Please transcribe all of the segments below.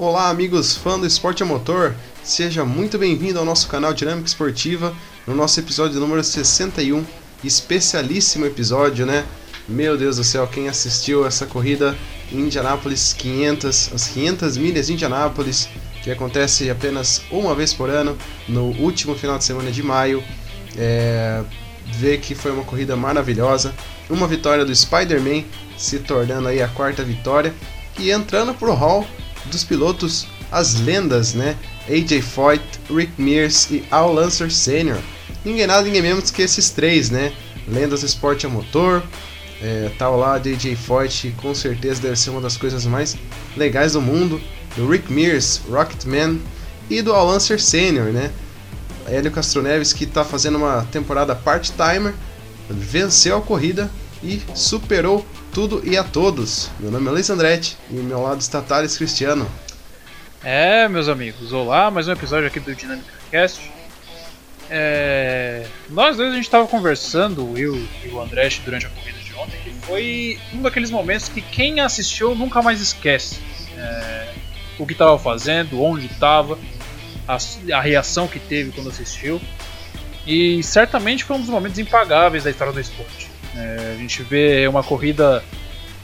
Olá, amigos fãs do esporte a motor, seja muito bem-vindo ao nosso canal Dinâmica Esportiva, no nosso episódio número 61, especialíssimo episódio, né? Meu Deus do céu, quem assistiu essa corrida? Indianápolis 500, as 500 milhas de Indianápolis, que acontece apenas uma vez por ano, no último final de semana de maio, é, vê que foi uma corrida maravilhosa, uma vitória do Spider-Man, se tornando aí a quarta vitória, e entrando pro hall dos pilotos as lendas, né? AJ Foyt, Rick Mears e Al Lancer Sr. Ninguém nada, ninguém menos que esses três, né? Lendas do esporte a motor. É, tal lá, AJ Foyt, com certeza deve ser uma das coisas mais legais do mundo. Do Rick Mears, Rocketman e do Al Lancer Sr., né? Hélio Castro Neves que está fazendo uma temporada part-timer, venceu a corrida e superou tudo e a todos. Meu nome é Luiz Andretti e ao meu lado está Thales Cristiano. É, meus amigos, olá, mais um episódio aqui do Dinâmica Cast. É... Nós dois a gente estava conversando, eu e o Andretti, durante a corrida de ontem, que foi um daqueles momentos que quem assistiu nunca mais esquece. É... O que estava fazendo, onde estava, a, a reação que teve quando assistiu. E certamente foi um dos momentos impagáveis da história do esporte. É, a gente vê uma corrida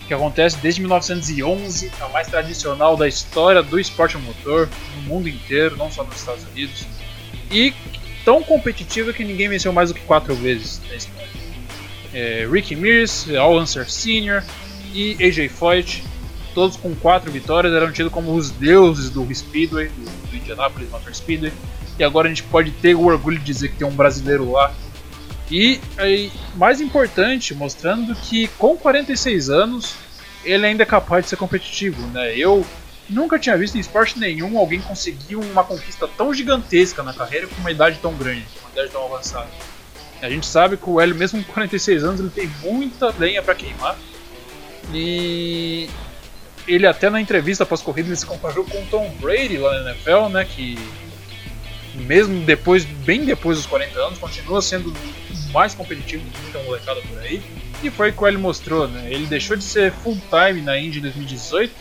que acontece desde 1911, a mais tradicional da história do esporte motor, no mundo inteiro, não só nos Estados Unidos. E tão competitiva que ninguém venceu mais do que quatro vezes na história. É, Ricky Mears, Al Unser Sr. e AJ Foyt, todos com quatro vitórias, eram tidos como os deuses do Speedway, do, do Indianapolis Motor Speedway. E agora a gente pode ter o orgulho de dizer que tem um brasileiro lá e aí, mais importante, mostrando que com 46 anos ele ainda é capaz de ser competitivo, né? Eu nunca tinha visto em esporte nenhum alguém conseguir uma conquista tão gigantesca na carreira com uma idade tão grande, uma idade tão avançada. A gente sabe que o Hélio, mesmo com 46 anos, ele tem muita lenha para queimar. E ele até na entrevista pós-corrida ele se comparou com o Tom Brady lá na NFL, né? Que mesmo depois, bem depois dos 40 anos, continua sendo mais competitivo de muita molecada por aí. E foi o que ele mostrou, né? Ele deixou de ser full time na Indy em 2018,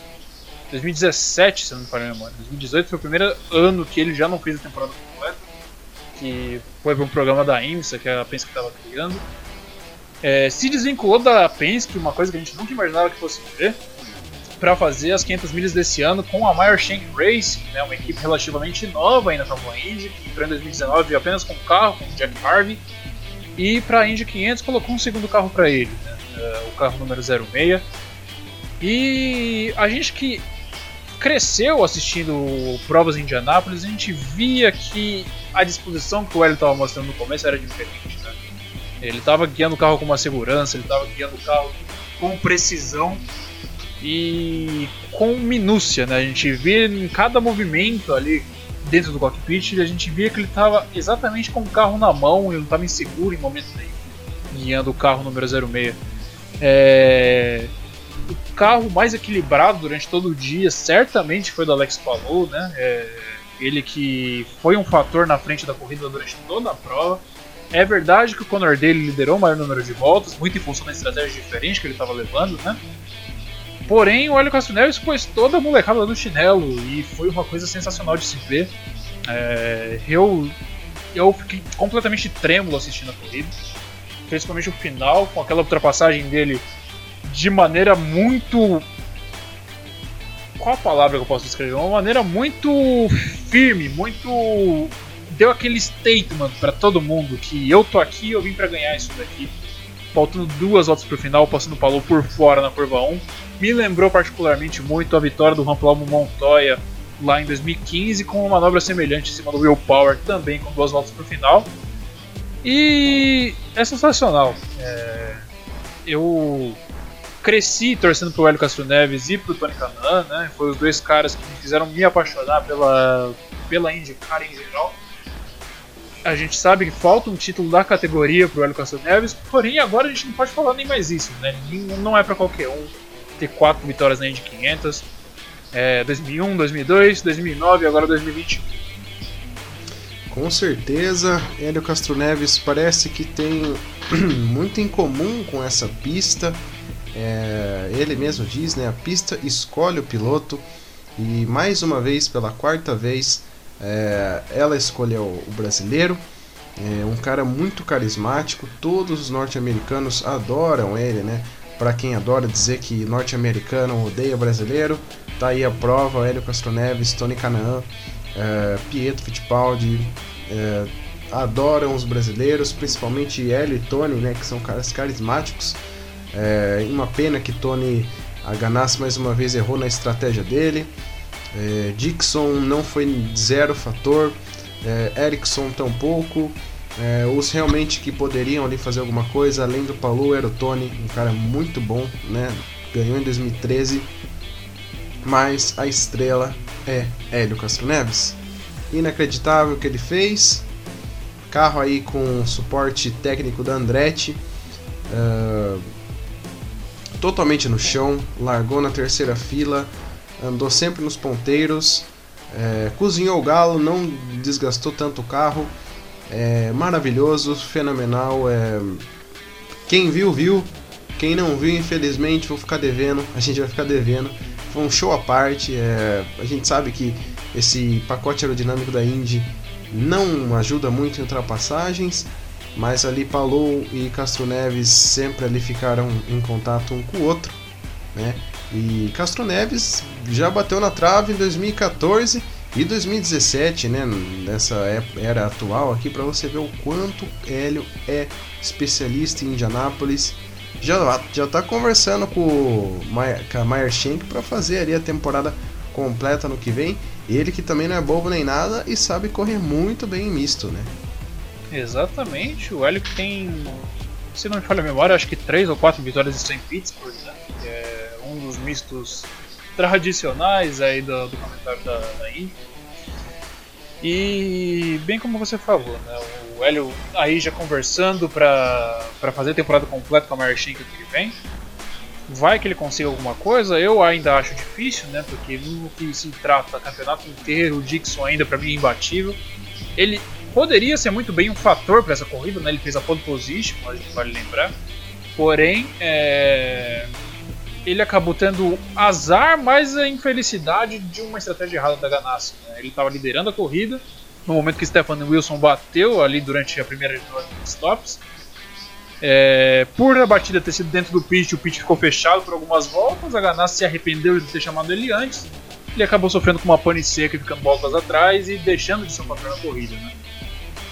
2017, se eu não me falha a memória. 2018 foi o primeiro ano que ele já não fez a temporada completa, que foi para um programa da IMSA, que a Penske estava criando. É, se desvinculou da Penske, uma coisa que a gente nunca imaginava que fosse ver para fazer as 500 milhas desse ano com a Meyer Shank Racing, né, uma equipe relativamente nova ainda na Fórmula Indy, que entrou em 2019 apenas com carro, com Jack Harvey, e para a Indy 500 colocou um segundo carro para ele, né, uh, o carro número 06. E a gente que cresceu assistindo provas em Indianápolis, a gente via que a disposição que o Hélio estava mostrando no começo era diferente. Né? Ele estava guiando o carro com uma segurança, ele estava guiando o carro com precisão e com minúcia, né? A gente vê em cada movimento ali dentro do cockpit, a gente via que ele estava exatamente com o carro na mão, ele não estava inseguro em momento nenhum, guiando o carro número 06. É... O carro mais equilibrado durante todo o dia certamente foi do Alex Palou, né? É... Ele que foi um fator na frente da corrida durante toda a prova. É verdade que o Conor dele liderou o maior número de voltas, muito em função da estratégia diferente que ele estava levando, né? Porém, o Hélio Neves pôs toda a molecada no chinelo e foi uma coisa sensacional de se ver. É, eu, eu fiquei completamente trêmulo assistindo a corrida, principalmente o final, com aquela ultrapassagem dele de maneira muito. Qual a palavra que eu posso descrever? Uma maneira muito firme, muito. Deu aquele statement para todo mundo que eu tô aqui, eu vim para ganhar isso daqui. Faltando duas voltas pro final, passando o Palou por fora na curva 1 me lembrou particularmente muito a vitória do Ramplomo Montoya lá em 2015 com uma manobra semelhante em cima do Will Power, também com duas voltas para o final. E é sensacional. É... Eu cresci torcendo pro Hélio Castro Neves e pro Tony Canan, né? Foi os dois caras que me fizeram me apaixonar pela, pela IndyCar em geral. A gente sabe que falta um título da categoria pro Hélio Castro Neves, porém agora a gente não pode falar nem mais isso, né? Não é para qualquer um ter quatro vitórias na Indy 500. É, 2001, 2002, 2009 e agora 2021. Com certeza, Hélio Castro Neves parece que tem muito em comum com essa pista. É, ele mesmo diz, né? A pista escolhe o piloto. e mais uma vez, pela quarta vez, é, ela escolheu o brasileiro. É um cara muito carismático, todos os norte-americanos adoram ele, né? Para quem adora dizer que norte-americano odeia brasileiro, tá aí a prova: Hélio Castro Neves, Tony Canaan, é, Pietro Fittipaldi, é, adoram os brasileiros, principalmente Hélio e Tony, né? Que são caras carismáticos. É, uma pena que Tony a Ganassi mais uma vez errou na estratégia dele. É, Dixon não foi zero fator. É, Erickson tampouco. É, os realmente que poderiam ali fazer alguma coisa, além do Paulo, era o Tony, um cara muito bom, né? Ganhou em 2013. Mas a estrela é Hélio Castro Neves. Inacreditável o que ele fez. Carro aí com suporte técnico da Andretti. Uh, totalmente no chão, largou na terceira fila, andou sempre nos ponteiros, é, cozinhou o galo, não desgastou tanto o carro. É, maravilhoso, fenomenal. É, quem viu, viu. Quem não viu, infelizmente, vou ficar devendo. A gente vai ficar devendo. Foi um show à parte. É, a gente sabe que esse pacote aerodinâmico da Indy não ajuda muito em ultrapassagens, mas ali Palou e Castro Neves sempre ali ficaram em contato um com o outro, né? E Castro Neves já bateu na trave em 2014 e 2017, né? Nessa era atual aqui para você ver o quanto Hélio é especialista em Indianápolis. Já já tá conversando com, com a Meyer Shank para fazer ali a temporada completa no que vem. Ele que também não é bobo nem nada e sabe correr muito bem em misto, né? Exatamente, o Hélio que tem, se não me falha a memória, acho que 3 ou 4 vitórias em St. Pittsburgh, né? que é um dos mistos tradicionais aí do, do comentário da, da. E bem como você falou, né? o Hélio aí já conversando para fazer a temporada completa com a Shank que vem. Vai que ele consiga alguma coisa, eu ainda acho difícil, né? Porque no que se trata campeonato inteiro, o Dixon ainda para mim é imbatível. Ele poderia ser muito bem um fator para essa corrida, né? Ele fez a pole position, vale lembrar. Porém, é... ele acabou tendo azar, mas a infelicidade de uma estratégia errada da Ganassi. Né? Ele estava liderando a corrida no momento que Stefan Wilson bateu ali durante a primeira de stops. É... por a batida ter sido dentro do pit, o pit ficou fechado por algumas voltas. A Ganassi se arrependeu de ter chamado ele antes. Ele acabou sofrendo com uma pane seca ficando voltas atrás e deixando de ser um fator na corrida. Né?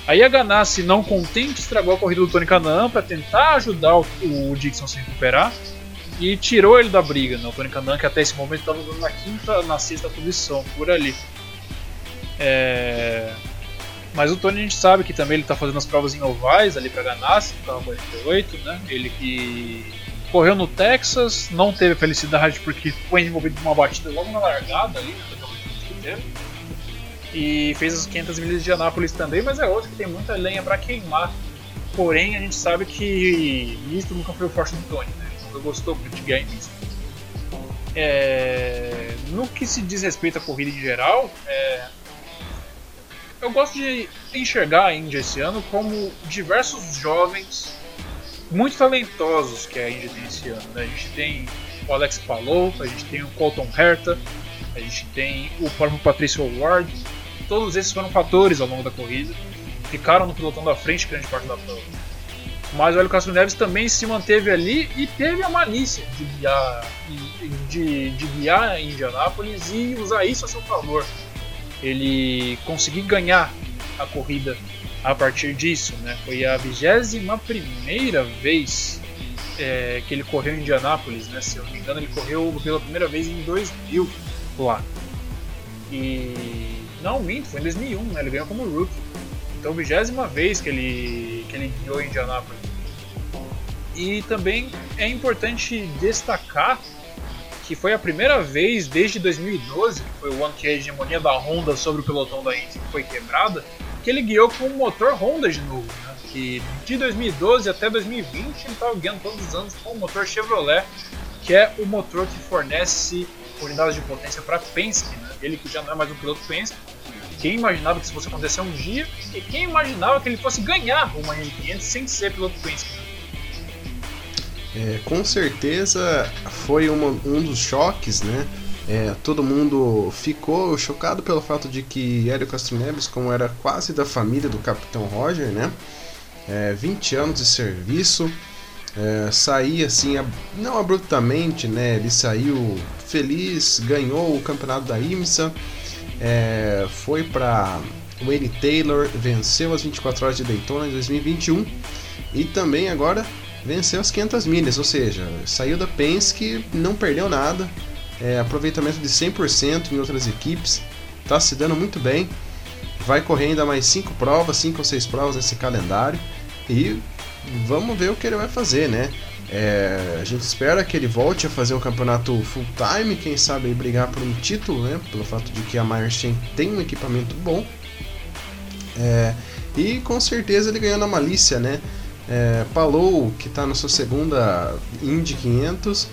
Aí a Ganassi, não contente, estragou a corrida do Tony Canaan para tentar ajudar o, o Dixon a se recuperar e tirou ele da briga. Né? O Tony Canaan, que até esse momento estava na quinta, na sexta posição, por ali. É... Mas o Tony a gente sabe que também ele está fazendo as provas em ovais ali para Ganassi, no carro 48, né? Ele que correu no Texas, não teve felicidade porque foi envolvido numa batida logo na largada ali, né? E fez as 500 milhas de Anápolis também, mas é outro que tem muita lenha para queimar. Porém, a gente sabe que misto nunca foi o forte do Tony, né? Gostou de misto. É... No que se diz respeito à corrida em geral, é... eu gosto de enxergar a Indy esse ano como diversos jovens muito talentosos que a Indy tem esse ano. Né? A gente tem o Alex Palou, a gente tem o Colton Herta, a gente tem o próprio Patrício Ward, Todos esses foram fatores ao longo da corrida, ficaram no pelotão da frente grande parte da prova. Mas o Hélio Castro Neves também se manteve ali e teve a malícia de guiar, de, de guiar Indianápolis e usar isso a seu favor. Ele conseguiu ganhar a corrida a partir disso. Né? Foi a 21 primeira vez é, que ele correu em Indianápolis. Né? Se eu não me engano, ele correu pela primeira vez em 2000 lá. E não, minto, foi em 2001, né? Ele ganhou como rookie. Então, vigésima vez que ele, que ele ganhou em Indianapolis. E também é importante destacar que foi a primeira vez desde 2012, que foi o ano que a hegemonia da Honda sobre o pelotão da Indy foi quebrada, que ele guiou com um motor Honda de novo. Né? Que de 2012 até 2020 ele estava guiando todos os anos com o motor Chevrolet, que é o motor que fornece unidades de potência para Penske. Né? Ele que já não é mais um piloto Penske, quem imaginava que isso fosse acontecer um dia e quem imaginava que ele fosse ganhar uma Indy500 sem ser piloto Penske? É, com certeza foi uma, um dos choques, né? É, todo mundo ficou chocado pelo fato de que Hélio Castro Neves, como era quase da família do Capitão Roger, né? É, 20 anos de serviço, é, sair assim, não abruptamente, né? Ele saiu feliz, ganhou o campeonato da IMSA, é, foi para Wayne Taylor, venceu as 24 horas de Daytona em 2021 e também agora venceu as 500 milhas, ou seja, saiu da Penske, não perdeu nada, é, aproveitamento de 100% em outras equipes, está se dando muito bem, vai correr ainda mais 5 provas, 5 ou 6 provas nesse calendário e vamos ver o que ele vai fazer, né? É, a gente espera que ele volte a fazer um campeonato full time, quem sabe brigar por um título, né? Pelo fato de que a Meyer tem um equipamento bom. É, e com certeza ele ganhou na malícia, né? É, Palou, que está na sua segunda Indy 500,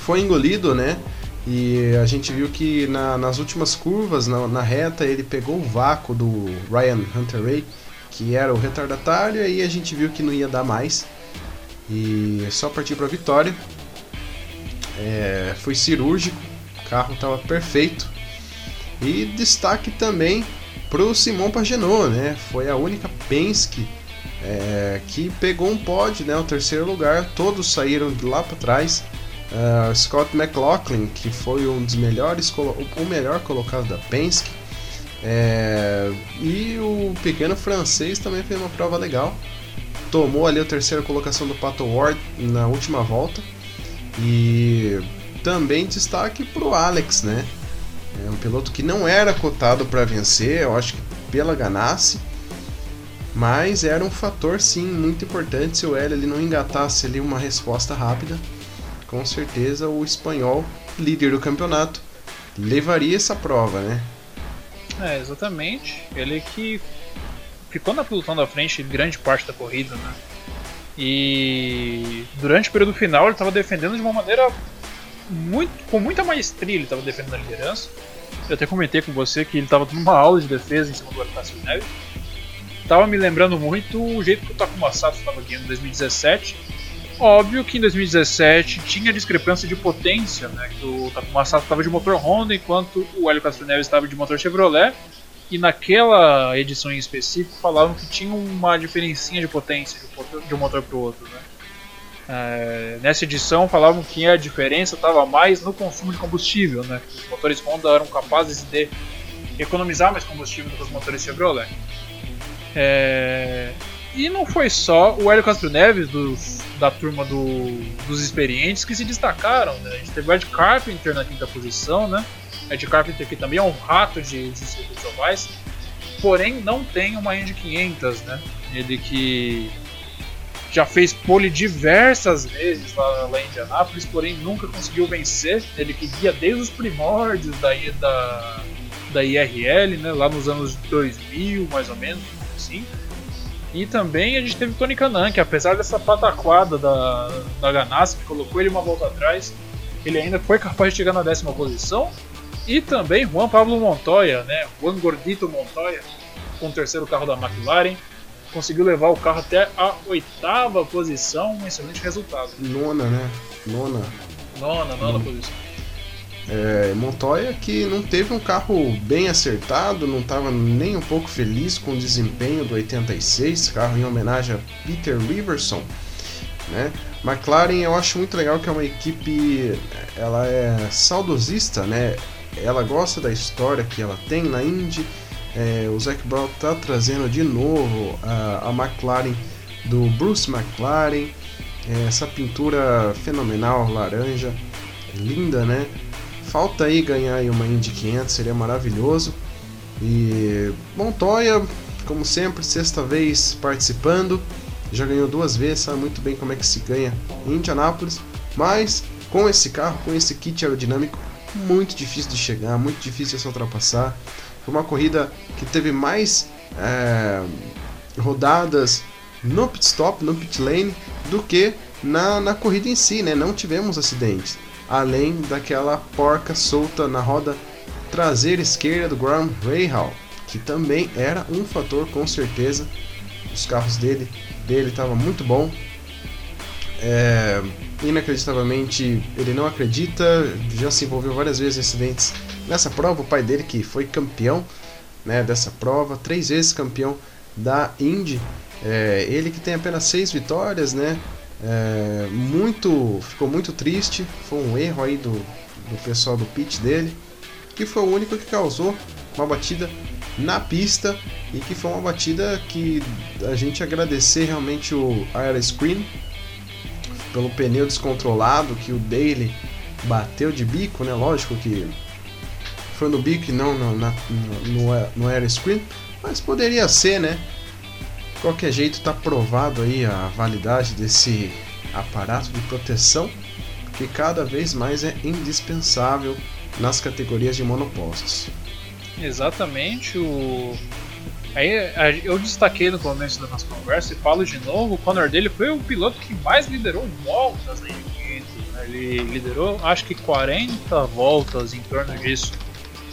foi engolido, né? E a gente viu que na, nas últimas curvas, na, na, reta, ele pegou o vácuo do Ryan Hunter Ray, que era o retardatário, e a gente viu que não ia dar mais. E só partir para a vitória. É, foi cirúrgico, o carro estava perfeito. E destaque também para o Simon Pagenaud, né? Foi a única Penske é, que pegou um pódio, né? O terceiro lugar. Todos saíram de lá para trás. Uh, Scott McLaughlin, que foi um dos melhores, o melhor colocado da Penske. É, e o pequeno francês também fez uma prova legal tomou ali a terceira colocação do Pato Ward na última volta. E também destaque para o Alex, né? É um piloto que não era cotado para vencer, eu acho que pela Ganassi, mas era um fator sim muito importante se o ele não engatasse ali uma resposta rápida. Com certeza o espanhol, líder do campeonato, levaria essa prova, né? É, exatamente. Ele que ficou na pelotão da frente grande parte da corrida, né? E durante o período final ele estava defendendo de uma maneira muito, com muita maestria, ele estava defendendo a liderança. Eu até comentei com você que ele estava dando uma aula de defesa em cima do Arcácio Neves. Tava me lembrando muito o jeito que o Takuma Sato estava guiando em 2017. Óbvio que em 2017 tinha discrepância de potência, né? Que o Takuma Sato estava de motor Honda enquanto o Hélio Castro Neves estava de motor Chevrolet. E naquela edição em específico falavam que tinha uma diferencinha de potência de um motor para o outro. Né? É, nessa edição falavam que a diferença estava mais no consumo de combustível, né? Os motores Honda eram capazes de economizar mais combustível do que os motores Chevrolet. É, e não foi só o Hélio Castro Neves dos, da turma do, dos experientes que se destacaram. Né? A gente teve o Ed Carpenter na quinta posição, né? Ed Carpenter, que também é um rato de, de circuitos ovais, porém não tem uma Indy 500, né? Ele que já fez pole diversas vezes lá, lá em Indianápolis, porém nunca conseguiu vencer. Ele que guia desde os primórdios da, da, da IRL, né? lá nos anos 2000, mais ou menos, assim. E também a gente teve Tony Canan, que apesar dessa pataquada da, da Ganassi, que colocou ele uma volta atrás, ele ainda foi capaz de chegar na décima posição e também Juan Pablo Montoya, né? Juan Gordito Montoya, com o terceiro carro da McLaren. Conseguiu levar o carro até a oitava posição, um excelente resultado. Nona, né? Nona. Nona, nona posição. É, Montoya que não teve um carro bem acertado, não estava nem um pouco feliz com o desempenho do 86, carro em homenagem a Peter Riverson. Né? McLaren eu acho muito legal que é uma equipe, ela é saudosista, né? ela gosta da história que ela tem na Indy. É, o Zac Brown está trazendo de novo a, a, McLaren do Bruce McLaren. É, essa pintura fenomenal, laranja, linda, né? Falta aí ganhar aí uma Indy 500, seria maravilhoso. E Montoya, como sempre, sexta vez participando. Já ganhou duas vezes, sabe muito bem como é que se ganha em Indianápolis. Mas com esse carro, com esse kit aerodinâmico, muito difícil de chegar, muito difícil de se ultrapassar. Foi uma corrida que teve mais é, rodadas no pit stop, no pit lane, do que na, na corrida em si, né? Não tivemos acidentes. Além daquela porca solta na roda traseira esquerda do Graham Rahal, que também era um fator com certeza. Os carros dele dele estavam muito bom. É, inacreditavelmente ele não acredita, já se envolveu várias vezes em acidentes nessa prova. O pai dele, que foi campeão né, dessa prova, três vezes campeão da Indy, é, ele que tem apenas seis vitórias, né? É, muito, ficou muito triste. Foi um erro aí do, do pessoal do pit dele, que foi o único que causou uma batida na pista e que foi uma batida que a gente agradecer realmente o Air Screen pelo pneu descontrolado que o Daily bateu de bico, né? Lógico que foi no bico e não no, na, no, no Air Screen, mas poderia ser, né? De qualquer jeito está provado aí a validade desse aparato de proteção que cada vez mais é indispensável nas categorias de monopostos. Exatamente, o Aí eu destaquei no começo da nossa conversa e falo de novo, o Conor dele foi o piloto que mais liderou voltas Indy. Né? Ele liderou acho que 40 voltas em torno disso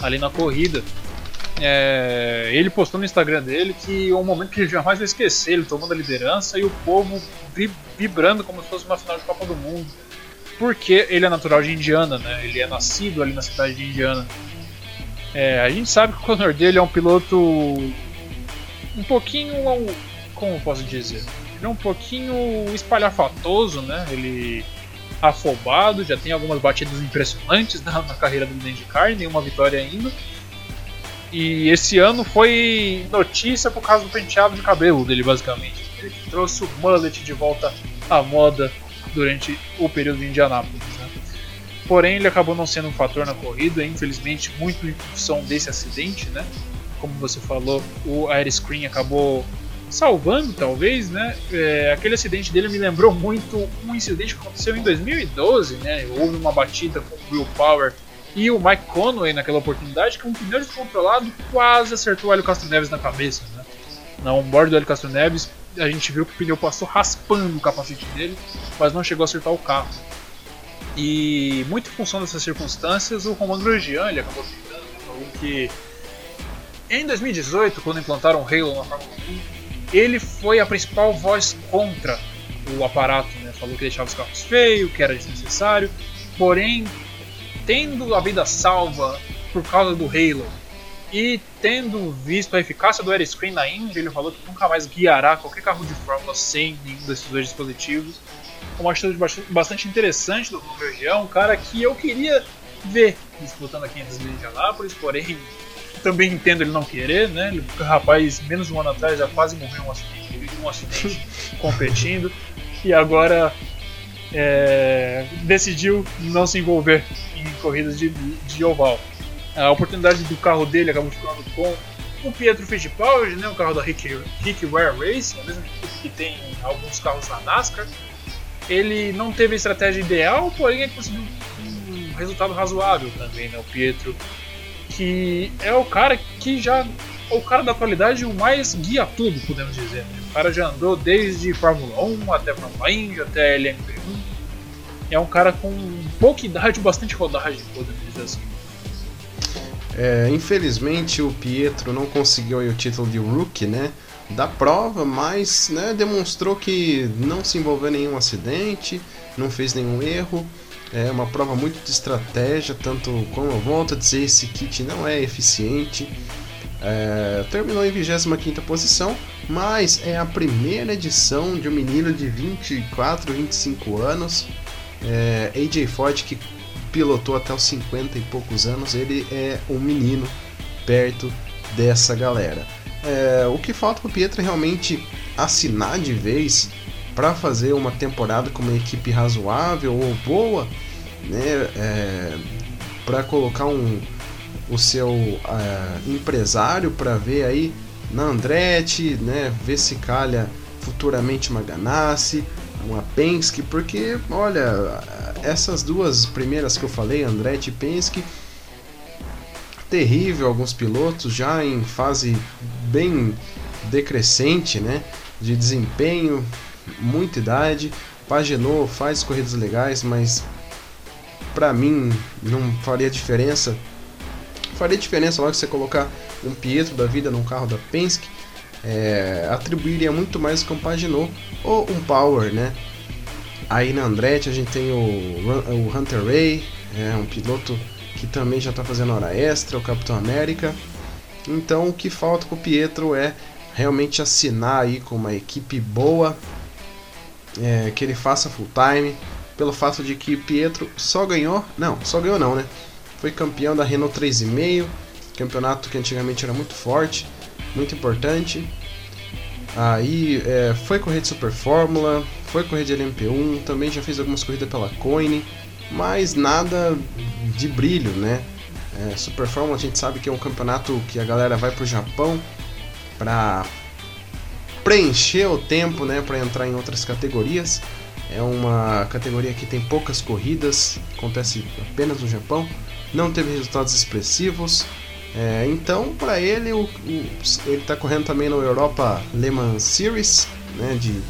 ali na corrida. É, ele postou no Instagram dele que é um momento que ele jamais vai esquecer, ele tomando a liderança e o povo vibrando como se fosse uma final de Copa do Mundo. Porque ele é natural de Indiana, né? Ele é nascido ali na cidade de Indiana. É, a gente sabe que o Conor dele é um piloto um pouquinho. Como posso dizer? Ele é um pouquinho espalhafatoso, né? Ele afobado, já tem algumas batidas impressionantes na, na carreira do IndyCar, nenhuma vitória ainda. E esse ano foi notícia por causa do penteado de cabelo dele, basicamente. Ele trouxe o mullet de volta à moda durante o período de Indianápolis. Né? Porém, ele acabou não sendo um fator na corrida, infelizmente, muito em função desse acidente, né? Como você falou, o Air Screen acabou salvando, talvez, né? É, aquele acidente dele me lembrou muito um incidente que aconteceu em 2012, né? Houve uma batida com o Will Power e o Mike Conway naquela oportunidade, que um pneu descontrolado quase acertou o Hélio Castro Neves na cabeça, né? Na onboard do Hélio Castro Neves, a gente viu que o pneu passou raspando o capacete dele, mas não chegou a acertar o carro. E muito em função dessas circunstâncias, o Roman Grosjean ele acabou ficando, falou que em 2018, quando implantaram o Halo na Fórmula 1, ele foi a principal voz contra o aparato, né? falou que deixava os carros feios, que era desnecessário, porém, tendo a vida salva por causa do Halo e tendo visto a eficácia do Airscreen na Indy, ele falou que nunca mais guiará qualquer carro de Fórmula sem nenhum desses dois dispositivos. Uma atitude bastante interessante do Grosjean, um cara que eu queria ver disputando a 500 milhas de Anápolis, porém também entendo ele não querer, né? O rapaz, menos de um ano atrás, já quase morreu em um acidente, um acidente competindo e agora é, decidiu não se envolver corridas de, de oval. A oportunidade do carro dele acabou ficando com o Pietro Fittipaldi, né, o carro da Rick, Rick Ware Racing, a equipe que tem alguns carros na NASCAR. Ele não teve a estratégia ideal, porém ele conseguiu um resultado razoável também, né, o Pietro, que é o cara que já o cara da atualidade o mais guia tudo, podemos dizer. Né? O cara já andou desde Fórmula 1 até Fórmula Indy, até LMP1. É um cara com pouca idade, bastante rodagem, podemos dizer assim. É, infelizmente o Pietro não conseguiu o título de rookie, né? Da prova, mas né, demonstrou que não se envolveu em nenhum acidente, não fez nenhum erro. É uma prova muito de estratégia, tanto como eu volto a dizer, esse kit não é eficiente. É, terminou em 25 posição, mas é a primeira edição de um menino de 24, 25 anos. É, AJ Ford que pilotou até os 50 e poucos anos, ele é um menino perto dessa galera. É, o que falta para o Pietro é realmente assinar de vez para fazer uma temporada com uma equipe razoável ou boa, né? É, para colocar um, o seu uh, empresário para ver aí na Andretti, né? Ver se calha futuramente uma Ganassi, uma Penske, porque olha, essas duas primeiras que eu falei, Andretti e Penske, terrível alguns pilotos já em fase bem decrescente, né, de desempenho, muita idade. Pagenot faz corridas legais, mas para mim não faria diferença. Faria diferença logo você colocar um Pietro da vida num carro da Penske, é, atribuiria muito mais com um Pagenot ou um Power, né? Aí na Andretti a gente tem o, o Hunter Ray, é um piloto que também já está fazendo hora extra, o Capitão América. Então o que falta com o Pietro é realmente assinar aí com uma equipe boa, é, que ele faça full time, pelo fato de que Pietro só ganhou, não, só ganhou não, né? Foi campeão da Renault 3,5, campeonato que antigamente era muito forte, muito importante. Aí é, foi correr de Super Fórmula, foi correr de LMP1, também já fez algumas corridas pela Coine, mas nada de brilho, né? É, Super Fórmula a gente sabe que é um campeonato que a galera vai pro Japão para preencher o tempo, né, para entrar em outras categorias. É uma categoria que tem poucas corridas, acontece apenas no Japão, não teve resultados expressivos. É, então, para ele, o, o, ele está correndo também no Europa Le Mans Series, né, de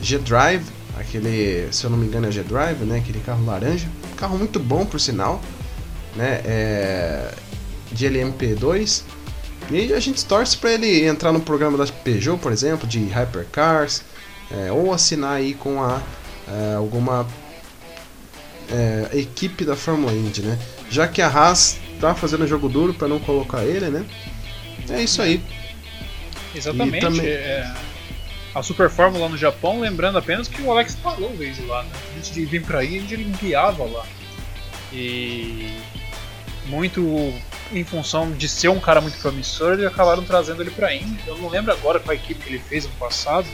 G-Drive, aquele, se eu não me engano, é G-Drive, né, aquele carro laranja, carro muito bom por sinal, né, é, de LMP2. E a gente torce para ele entrar no programa da Peugeot, por exemplo, de Hypercars, é, ou assinar aí com a é, alguma é, equipe da Fórmula Indy, né? Já que a Haas tá fazendo jogo duro para não colocar ele, né? É isso aí. Exatamente. Também... É, a Super Fórmula no Japão, lembrando apenas que o Alex veio de lá, né? Antes de vir para Indy, ele guiava lá. E muito em função de ser um cara muito promissor, eles acabaram trazendo ele para Indy. Eu não lembro agora qual equipe que ele fez no passado,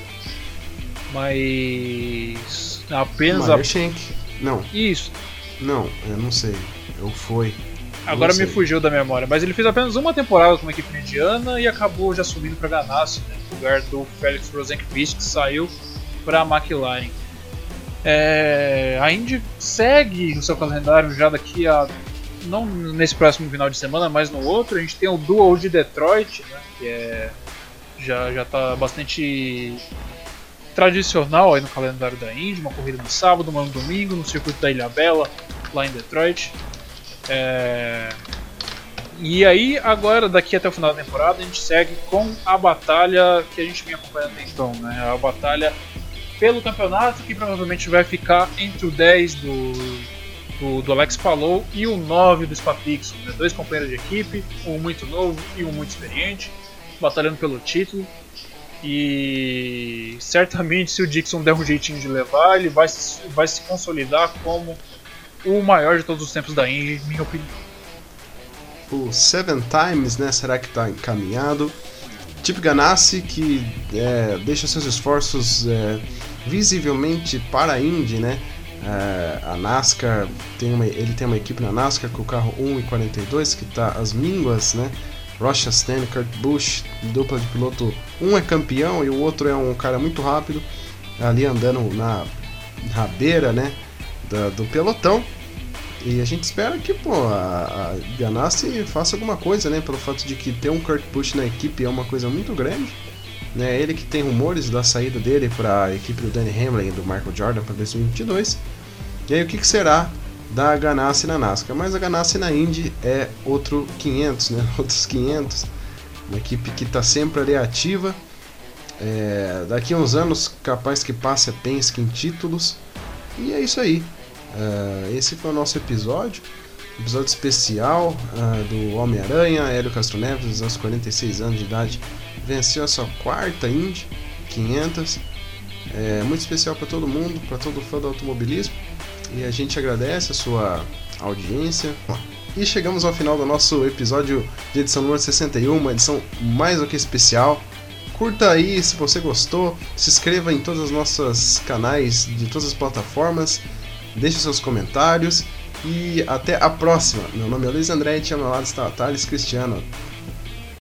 mas apenas a... Não. Isso. Não, eu não sei. Eu fui. Agora me fugiu da memória, mas ele fez apenas uma temporada com uma equipe mediana e acabou já subindo para Ganassi, né, no lugar do Felix Rosenqvist que saiu para a McLaren. É, a Indy segue no seu calendário já daqui a não nesse próximo final de semana, mas no outro, a gente tem o Duel de Detroit, né, que é, já já está bastante tradicional aí no calendário da Indy, uma corrida no sábado, uma no domingo, no circuito da Ilha Bela, lá em Detroit. É... E aí, agora, daqui até o final da temporada, a gente segue com a batalha que a gente vinha acompanhando até então, né? A batalha pelo campeonato, que provavelmente vai ficar entre o 10 do, do, do Alex Palou e o 9 do Spapixo. Né? Dois companheiros de equipe, um muito novo e um muito experiente, batalhando pelo título. E certamente, se o Dixon der um jeitinho de levar, ele vai vai se consolidar como o maior de todos os tempos da Indy, minha opinião. O Seven Times, né? Será que está encaminhado? Chip Ganassi, que é, deixa seus esforços é, visivelmente para a Indy, né? É, a NASCAR tem uma, ele tem uma equipe na NASCAR com o carro 1 e 42 que está às mínguas, né? Rocha Stan, Kurt Busch, dupla de piloto. Um é campeão e o outro é um cara muito rápido, ali andando na rabeira, né, da, do pelotão. E a gente espera que pô, a, a Ganassi faça alguma coisa, né, pelo fato de que ter um Kurt Busch na equipe é uma coisa muito grande. Né, ele que tem rumores da saída dele para a equipe do Danny Hamlin e do Michael Jordan para 2022. E aí o que, que será da Ganassi na NASCAR, mas a Ganassi na Indy é outro 500, né? Outros 500, uma equipe que está sempre ali ativa. É, daqui a uns anos, capaz que passe a Penske em títulos. E é isso aí. É, esse foi o nosso episódio. Episódio especial uh, do Homem-Aranha, Hélio Castro Neves, aos 46 anos de idade, venceu a sua quarta Indy 500. É muito especial para todo mundo, para todo fã do automobilismo. E a gente agradece a sua audiência. E chegamos ao final do nosso episódio de edição número 61, uma edição mais do que especial. Curta aí se você gostou, se inscreva em todos os nossos canais de todas as plataformas, deixe seus comentários e até a próxima. Meu nome é Luiz André e ao meu lado está a Thales Cristiano.